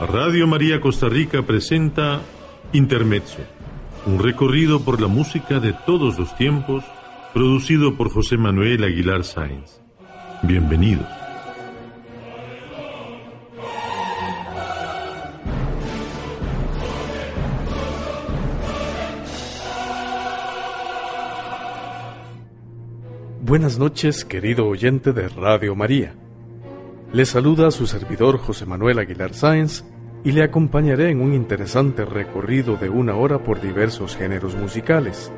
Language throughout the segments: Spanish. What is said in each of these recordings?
Radio María Costa Rica presenta Intermezzo, un recorrido por la música de todos los tiempos, producido por José Manuel Aguilar Sáenz. Bienvenidos. Buenas noches, querido oyente de Radio María. Le saluda su servidor José Manuel Aguilar Sáenz y le acompañaré en un interesante recorrido de una hora por diversos géneros musicales.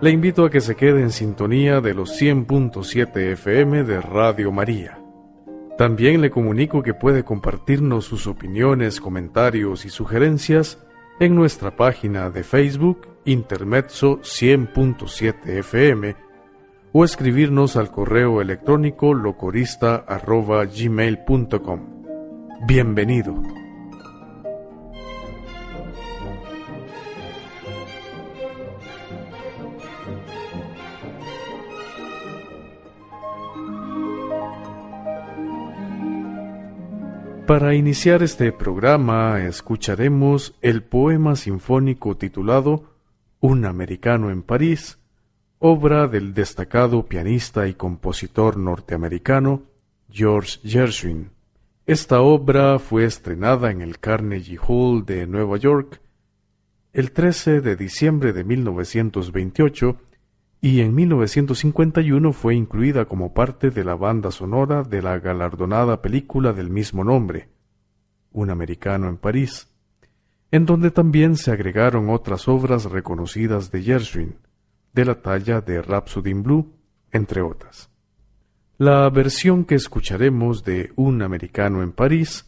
Le invito a que se quede en sintonía de los 100.7 FM de Radio María. También le comunico que puede compartirnos sus opiniones, comentarios y sugerencias en nuestra página de Facebook Intermezzo 100.7 FM o escribirnos al correo electrónico locorista.gmail.com. Bienvenido. Para iniciar este programa escucharemos el poema sinfónico titulado Un americano en París, obra del destacado pianista y compositor norteamericano George Gershwin. Esta obra fue estrenada en el Carnegie Hall de Nueva York el 13 de diciembre de 1928 y en 1951 fue incluida como parte de la banda sonora de la galardonada película del mismo nombre, Un americano en París, en donde también se agregaron otras obras reconocidas de Gershwin, de la talla de Rhapsody in Blue, entre otras. La versión que escucharemos de Un americano en París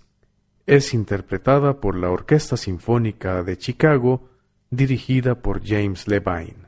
es interpretada por la Orquesta Sinfónica de Chicago, dirigida por James Levine.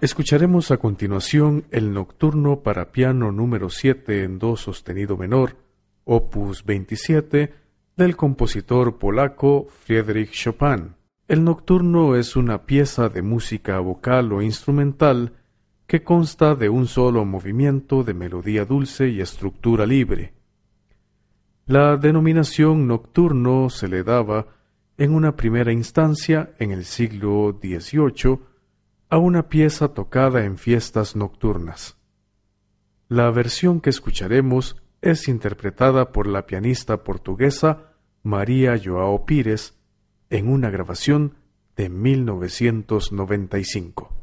Escucharemos a continuación el Nocturno para piano número 7 en Do sostenido menor, opus 27, del compositor polaco Friedrich Chopin. El Nocturno es una pieza de música vocal o instrumental que consta de un solo movimiento de melodía dulce y estructura libre. La denominación nocturno se le daba en una primera instancia en el siglo XVIII a una pieza tocada en fiestas nocturnas. La versión que escucharemos es interpretada por la pianista portuguesa María Joao Pires en una grabación de 1995.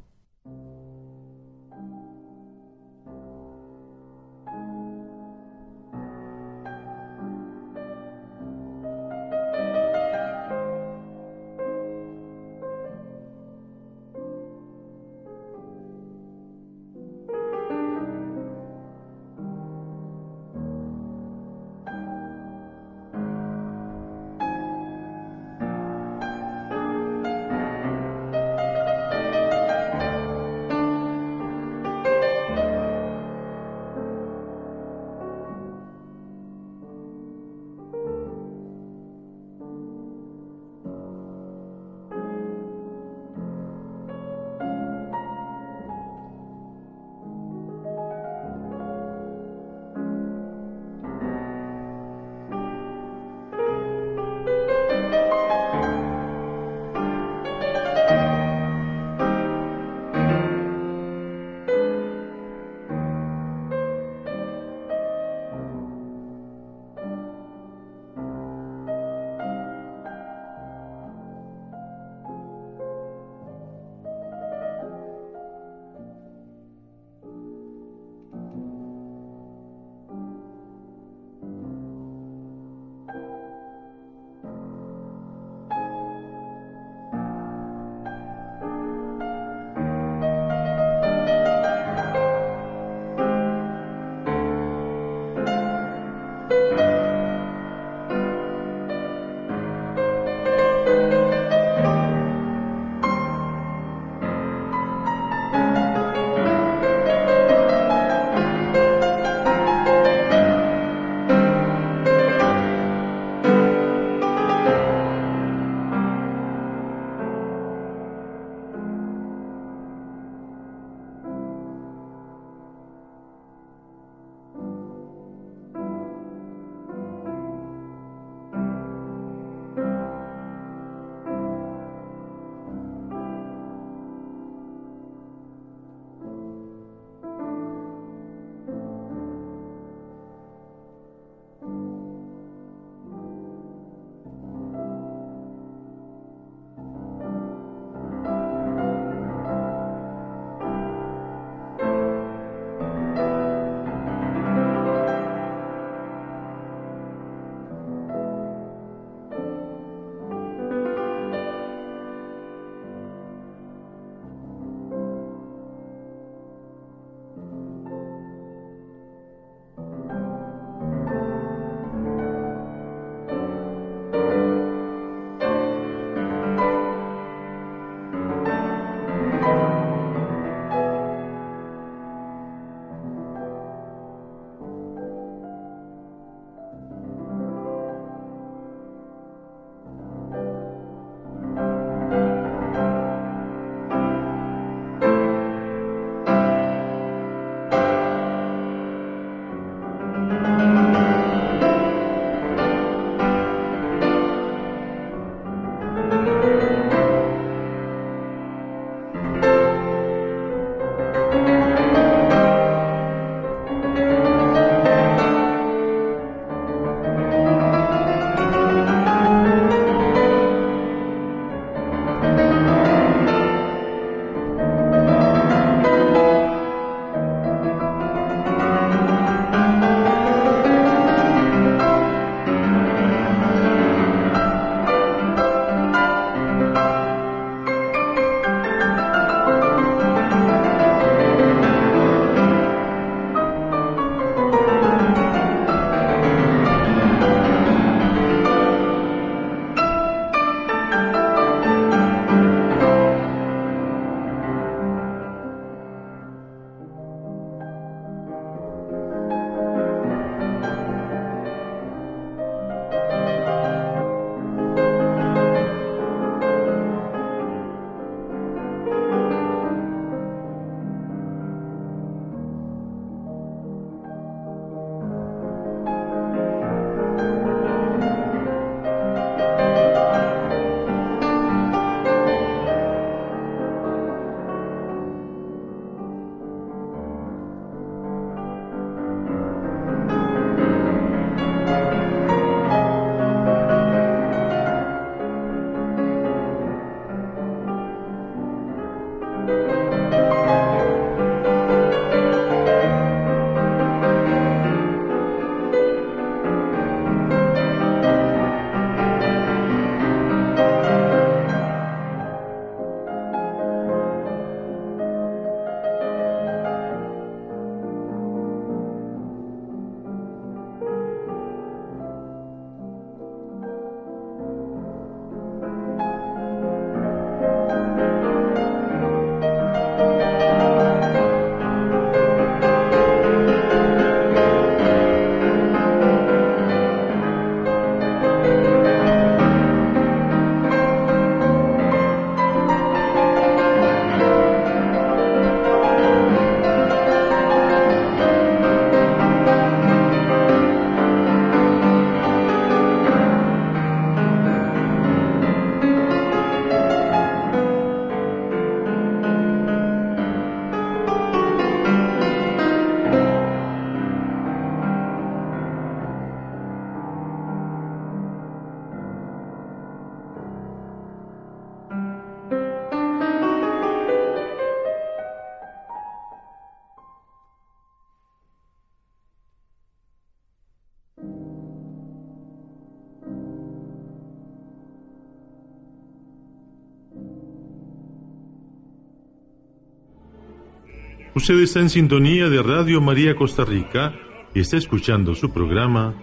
Usted está en sintonía de Radio María Costa Rica y está escuchando su programa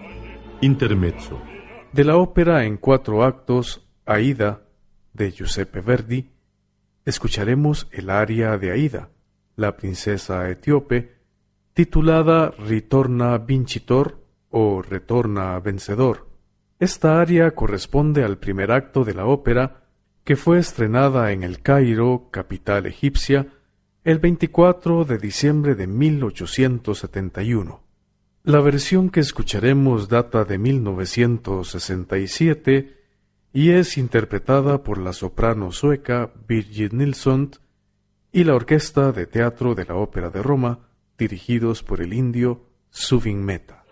Intermezzo. De la ópera en cuatro actos Aida de Giuseppe Verdi, escucharemos el aria de Aida, la princesa etíope, titulada Ritorna Vincitor o Retorna Vencedor. Esta aria corresponde al primer acto de la ópera que fue estrenada en el Cairo, capital egipcia, el 24 de diciembre de 1871. La versión que escucharemos data de 1967 y es interpretada por la soprano sueca Birgit Nilsson y la Orquesta de Teatro de la Ópera de Roma, dirigidos por el indio Suvin Mehta.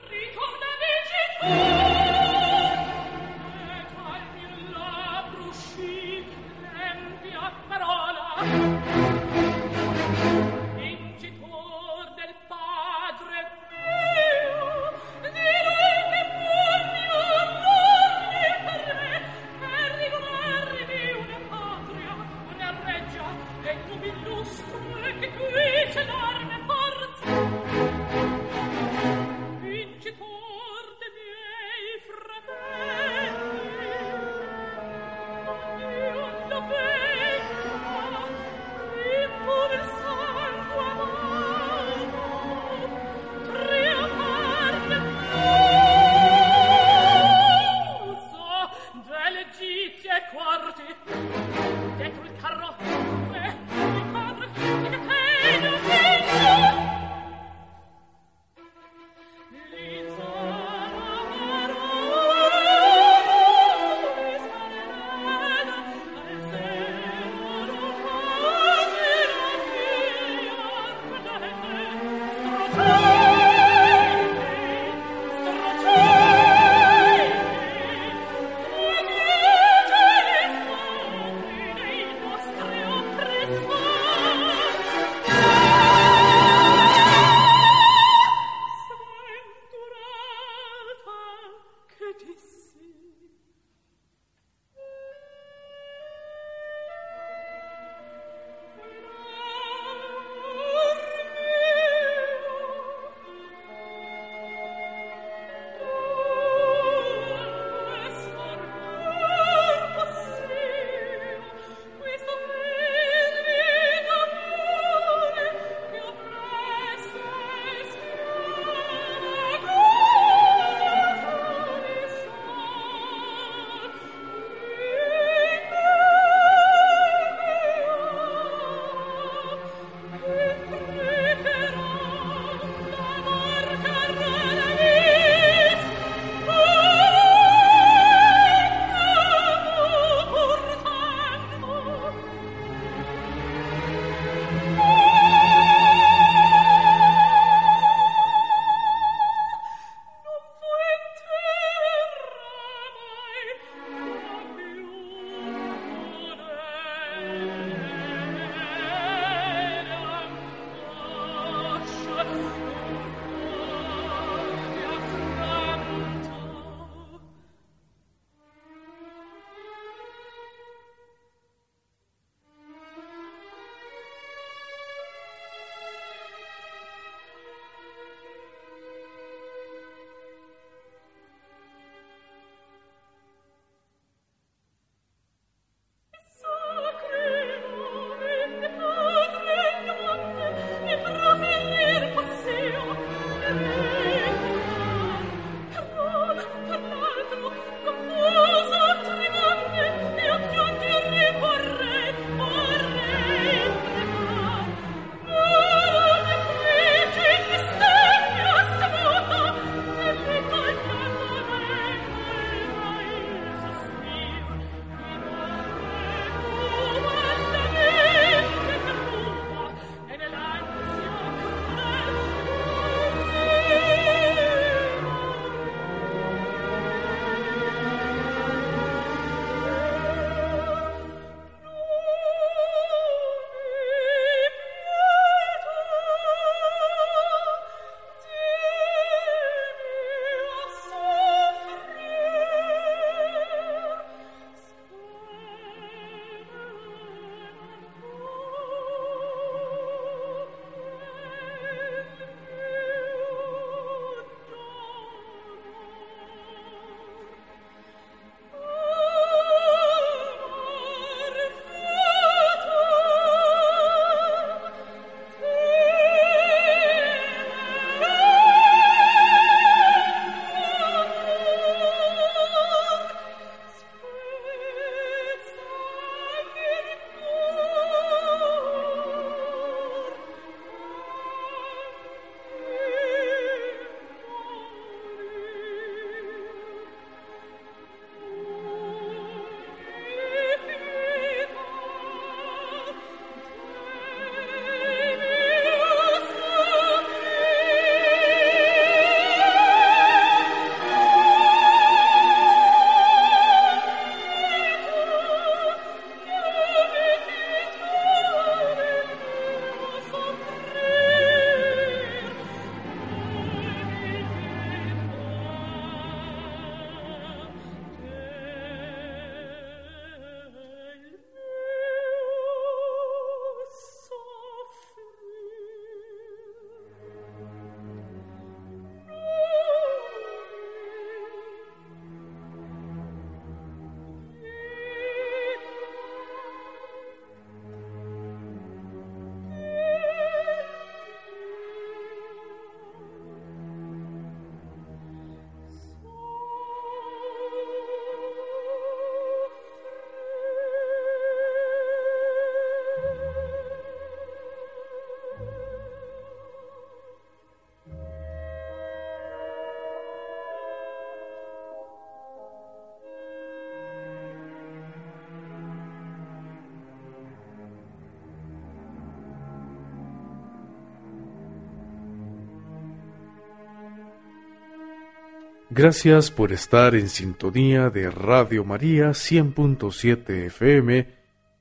Gracias por estar en sintonía de Radio María 100.7 FM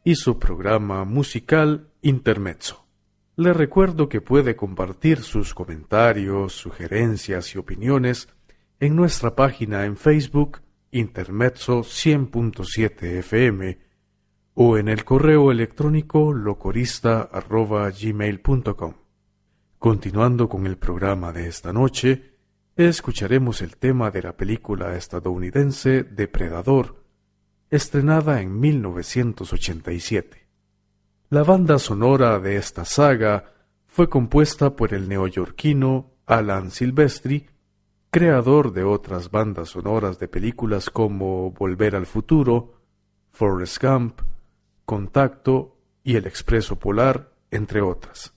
y su programa musical Intermezzo. Le recuerdo que puede compartir sus comentarios, sugerencias y opiniones en nuestra página en Facebook Intermezzo 100.7 FM o en el correo electrónico locorista.gmail.com. Continuando con el programa de esta noche, escucharemos el tema de la película estadounidense Depredador, estrenada en 1987. La banda sonora de esta saga fue compuesta por el neoyorquino Alan Silvestri, creador de otras bandas sonoras de películas como Volver al Futuro, Forrest Gump, Contacto y El Expreso Polar, entre otras.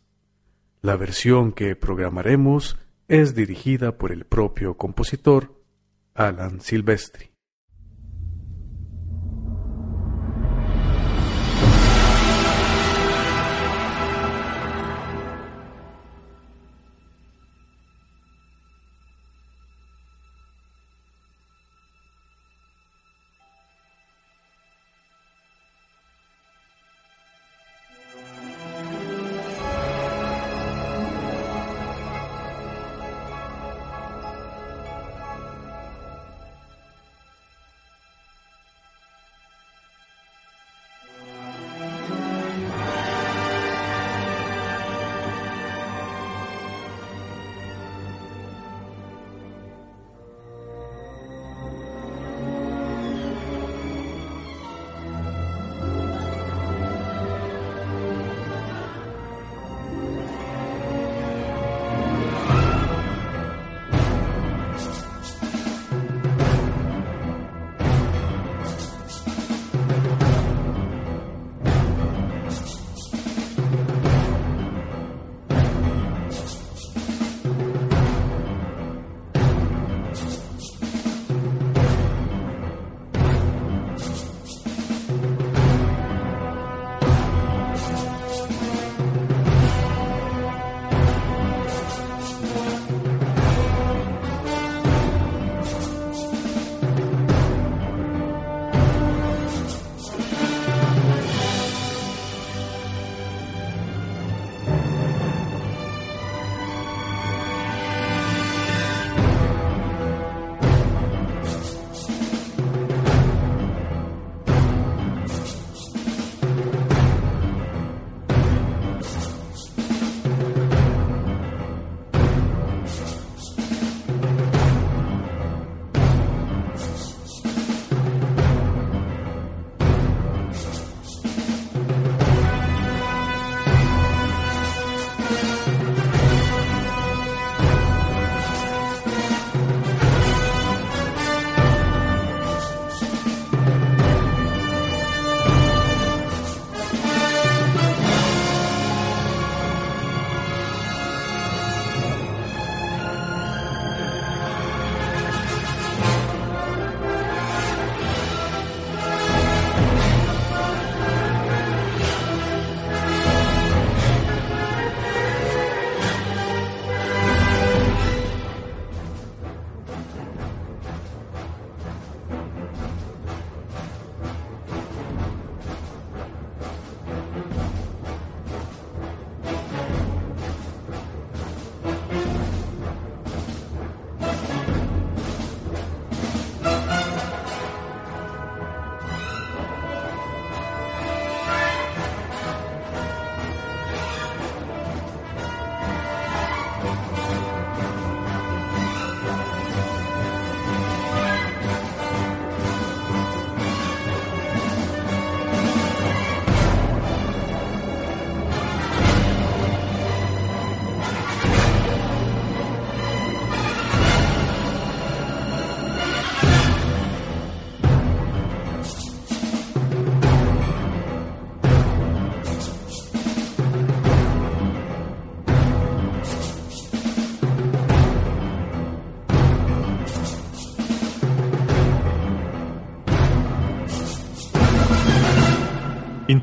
La versión que programaremos es dirigida por el propio compositor Alan Silvestri.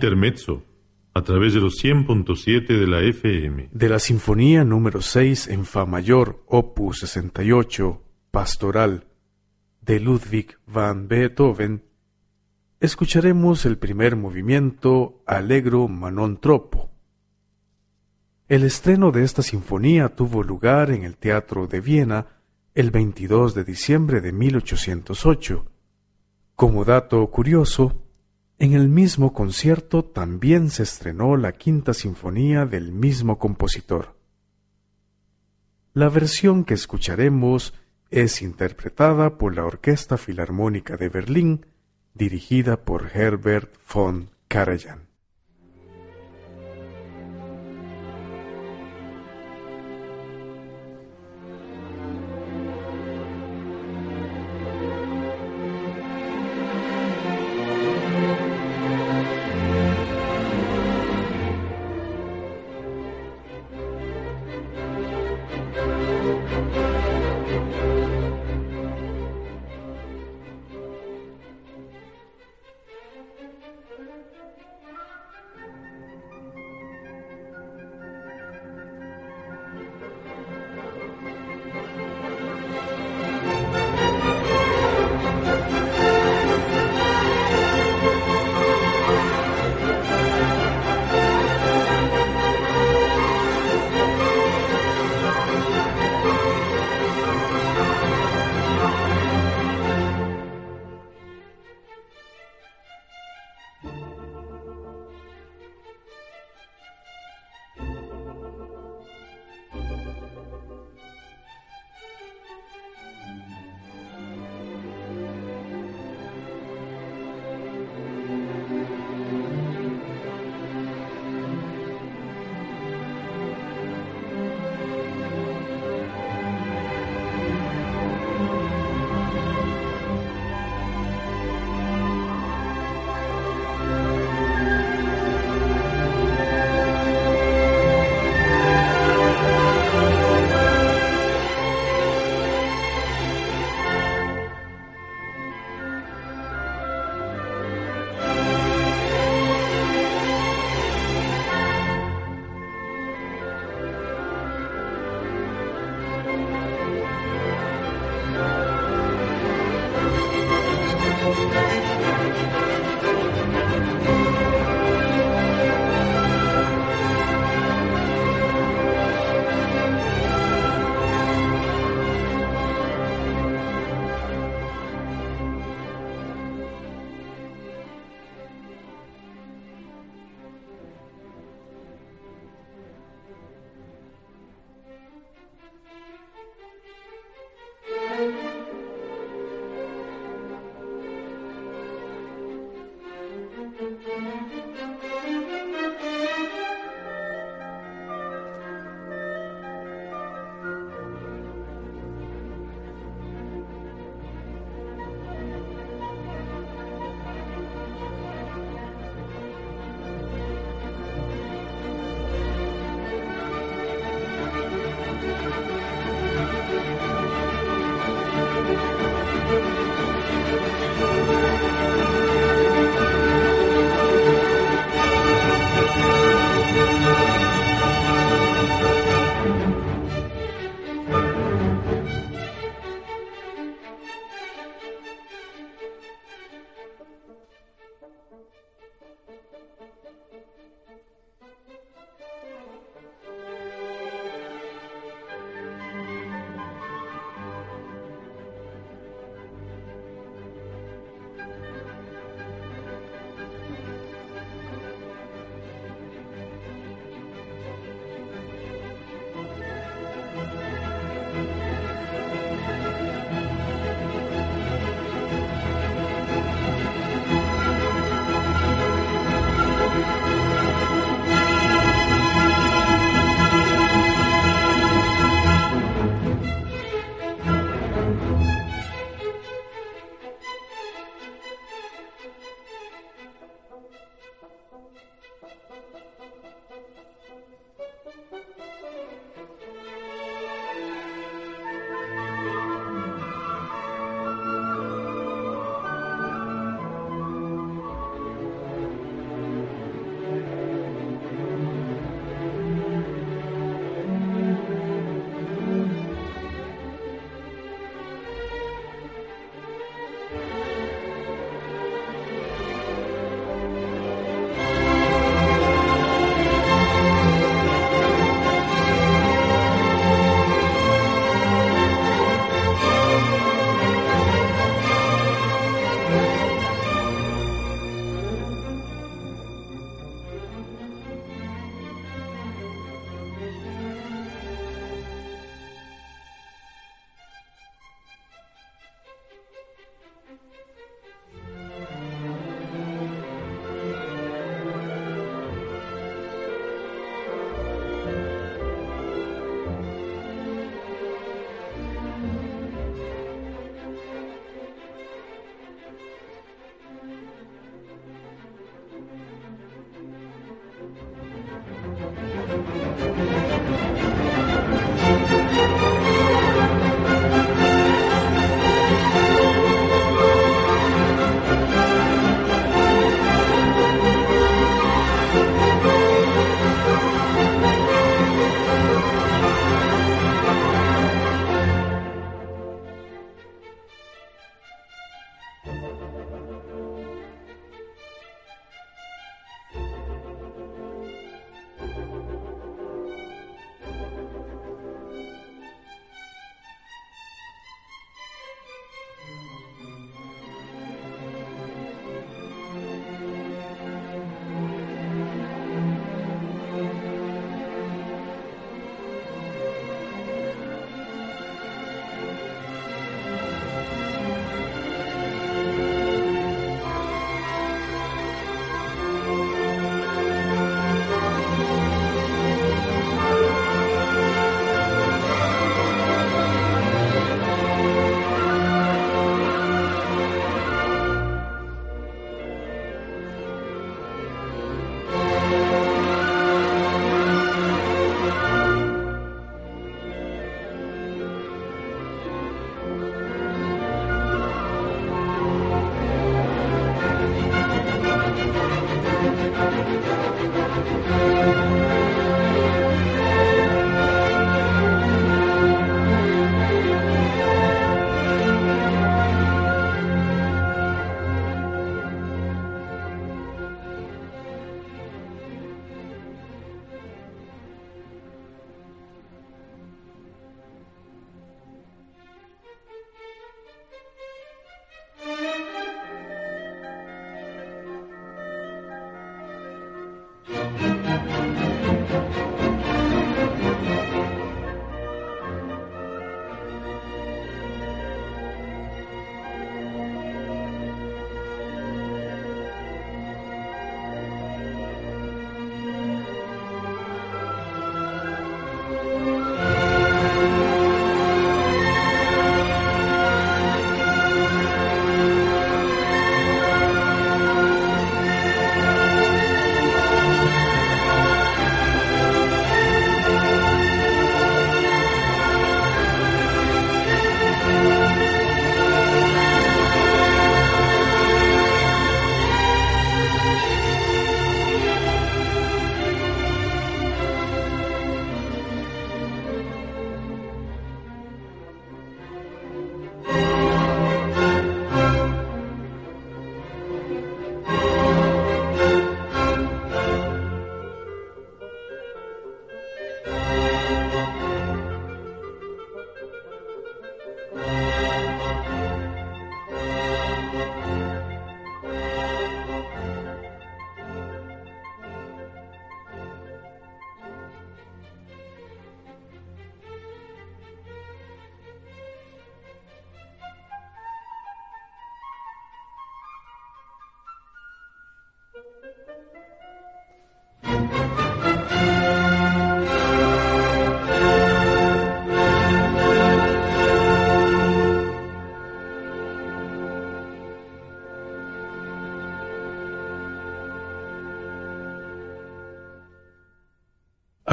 Intermezzo, a través de los 100.7 de la FM. De la Sinfonía número 6 en Fa mayor, opus 68, Pastoral, de Ludwig van Beethoven, escucharemos el primer movimiento Allegro Manon Troppo. El estreno de esta sinfonía tuvo lugar en el Teatro de Viena el 22 de diciembre de 1808. Como dato curioso, en el mismo concierto también se estrenó la quinta sinfonía del mismo compositor. La versión que escucharemos es interpretada por la Orquesta Filarmónica de Berlín dirigida por Herbert von Karajan.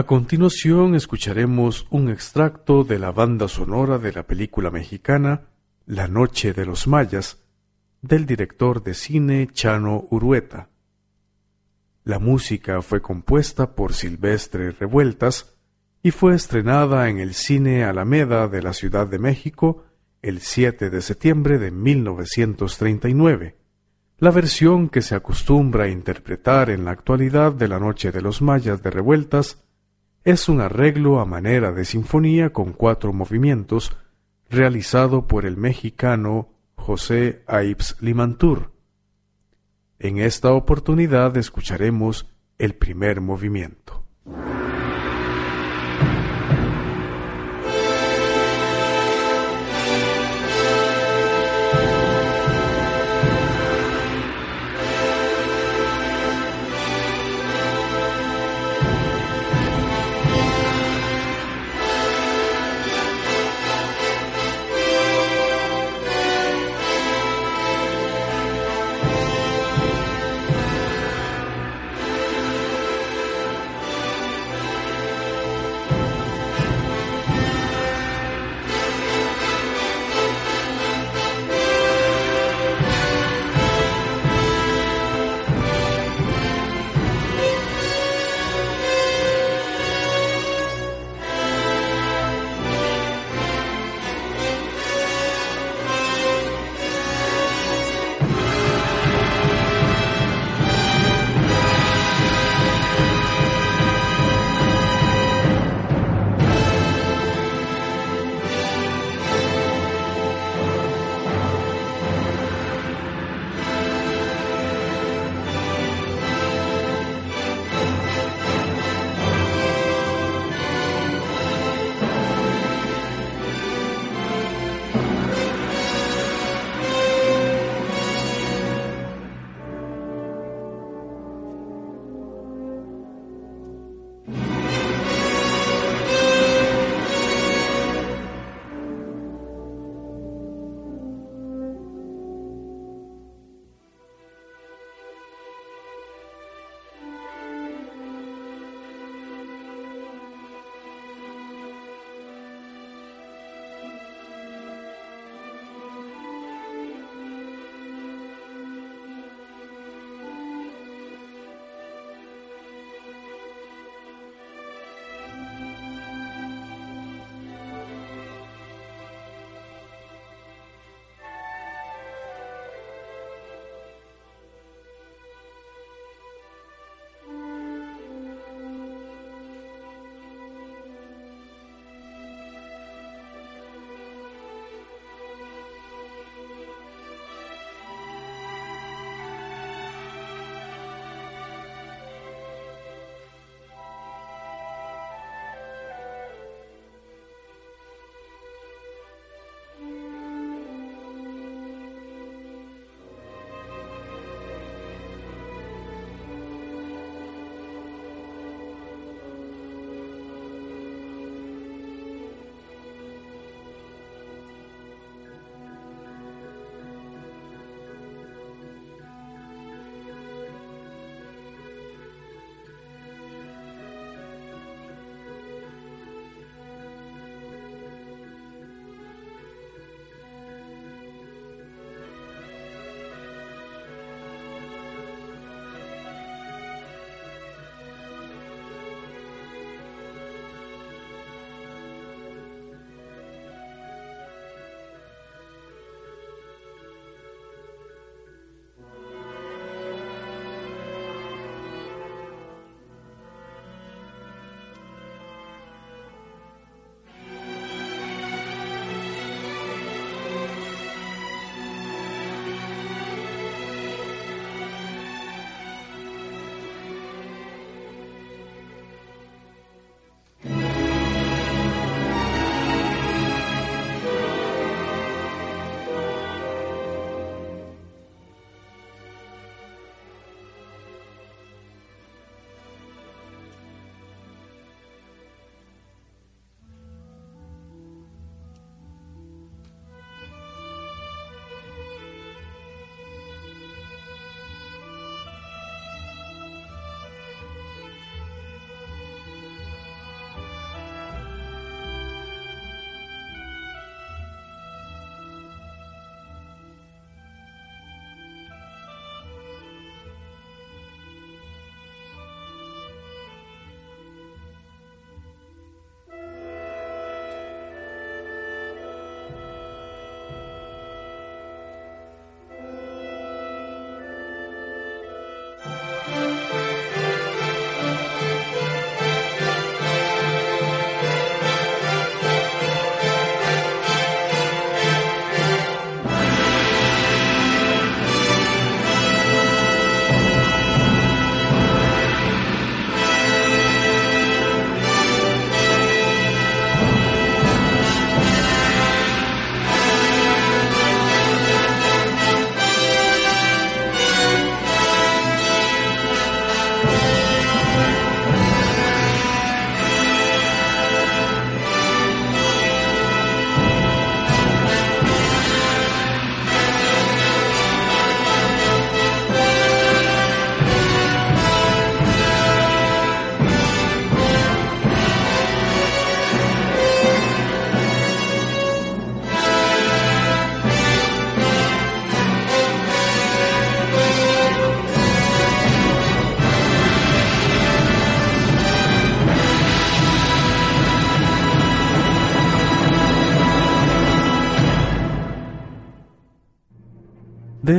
Continuación escucharemos un extracto de la banda sonora de la película mexicana La Noche de los Mayas, del director de cine Chano Urueta. La música fue compuesta por Silvestre Revueltas y fue estrenada en el Cine Alameda de la Ciudad de México el 7 de septiembre de 1939. La versión que se acostumbra a interpretar en la actualidad de La Noche de los Mayas de Revueltas es un arreglo a manera de sinfonía con cuatro movimientos realizado por el mexicano José Aips Limantur. En esta oportunidad escucharemos el primer movimiento.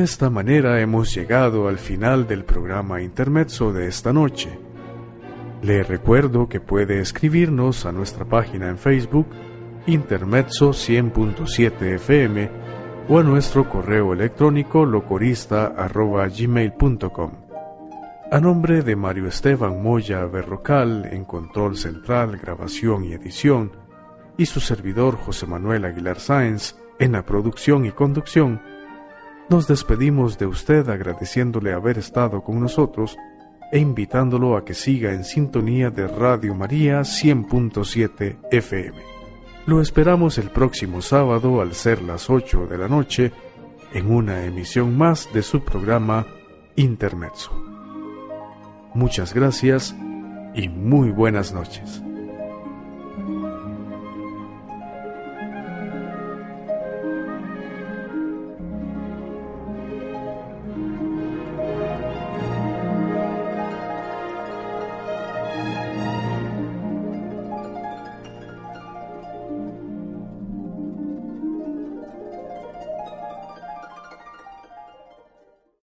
Esta manera hemos llegado al final del programa Intermezzo de esta noche. Le recuerdo que puede escribirnos a nuestra página en Facebook Intermezzo 100.7 FM o a nuestro correo electrónico locorista.gmail.com. A nombre de Mario Esteban Moya Berrocal en control central, grabación y edición, y su servidor José Manuel Aguilar Sáenz en la producción y conducción, nos despedimos de usted agradeciéndole haber estado con nosotros e invitándolo a que siga en sintonía de Radio María 100.7 FM. Lo esperamos el próximo sábado al ser las 8 de la noche en una emisión más de su programa Intermezzo. Muchas gracias y muy buenas noches.